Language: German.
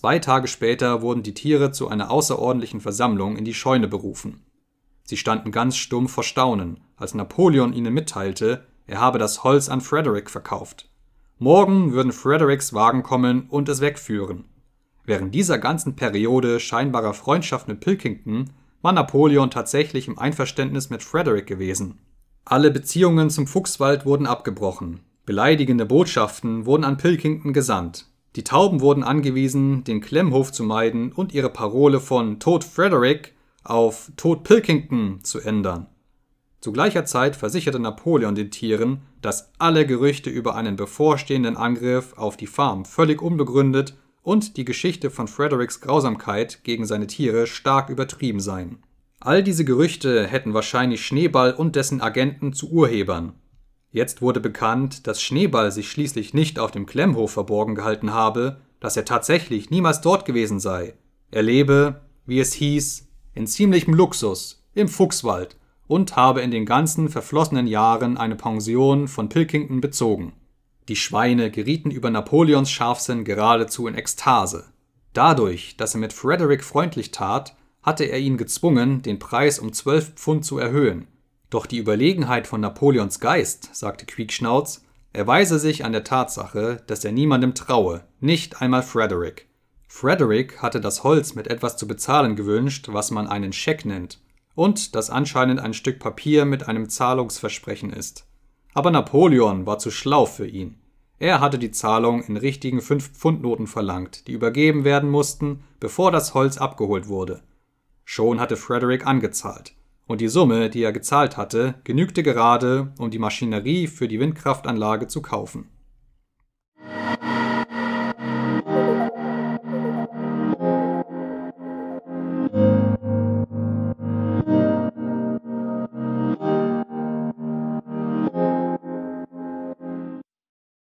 Zwei Tage später wurden die Tiere zu einer außerordentlichen Versammlung in die Scheune berufen. Sie standen ganz stumm vor Staunen, als Napoleon ihnen mitteilte, er habe das Holz an Frederick verkauft. Morgen würden Fredericks Wagen kommen und es wegführen. Während dieser ganzen Periode scheinbarer Freundschaft mit Pilkington war Napoleon tatsächlich im Einverständnis mit Frederick gewesen. Alle Beziehungen zum Fuchswald wurden abgebrochen. Beleidigende Botschaften wurden an Pilkington gesandt. Die Tauben wurden angewiesen, den Klemmhof zu meiden und ihre Parole von Tod Frederick auf Tod Pilkington zu ändern. Zu gleicher Zeit versicherte Napoleon den Tieren, dass alle Gerüchte über einen bevorstehenden Angriff auf die Farm völlig unbegründet und die Geschichte von Fredericks Grausamkeit gegen seine Tiere stark übertrieben seien. All diese Gerüchte hätten wahrscheinlich Schneeball und dessen Agenten zu Urhebern. Jetzt wurde bekannt, dass Schneeball sich schließlich nicht auf dem Klemmhof verborgen gehalten habe, dass er tatsächlich niemals dort gewesen sei. Er lebe, wie es hieß, in ziemlichem Luxus, im Fuchswald und habe in den ganzen verflossenen Jahren eine Pension von Pilkington bezogen. Die Schweine gerieten über Napoleons Scharfsinn geradezu in Ekstase. Dadurch, dass er mit Frederick freundlich tat, hatte er ihn gezwungen, den Preis um zwölf Pfund zu erhöhen. Doch die Überlegenheit von Napoleons Geist, sagte Quiekschnauz, erweise sich an der Tatsache, dass er niemandem traue, nicht einmal Frederick. Frederick hatte das Holz mit etwas zu bezahlen gewünscht, was man einen Scheck nennt, und das anscheinend ein Stück Papier mit einem Zahlungsversprechen ist. Aber Napoleon war zu schlau für ihn. Er hatte die Zahlung in richtigen Fünf-Pfund-Noten verlangt, die übergeben werden mussten, bevor das Holz abgeholt wurde. Schon hatte Frederick angezahlt, und die Summe, die er gezahlt hatte, genügte gerade, um die Maschinerie für die Windkraftanlage zu kaufen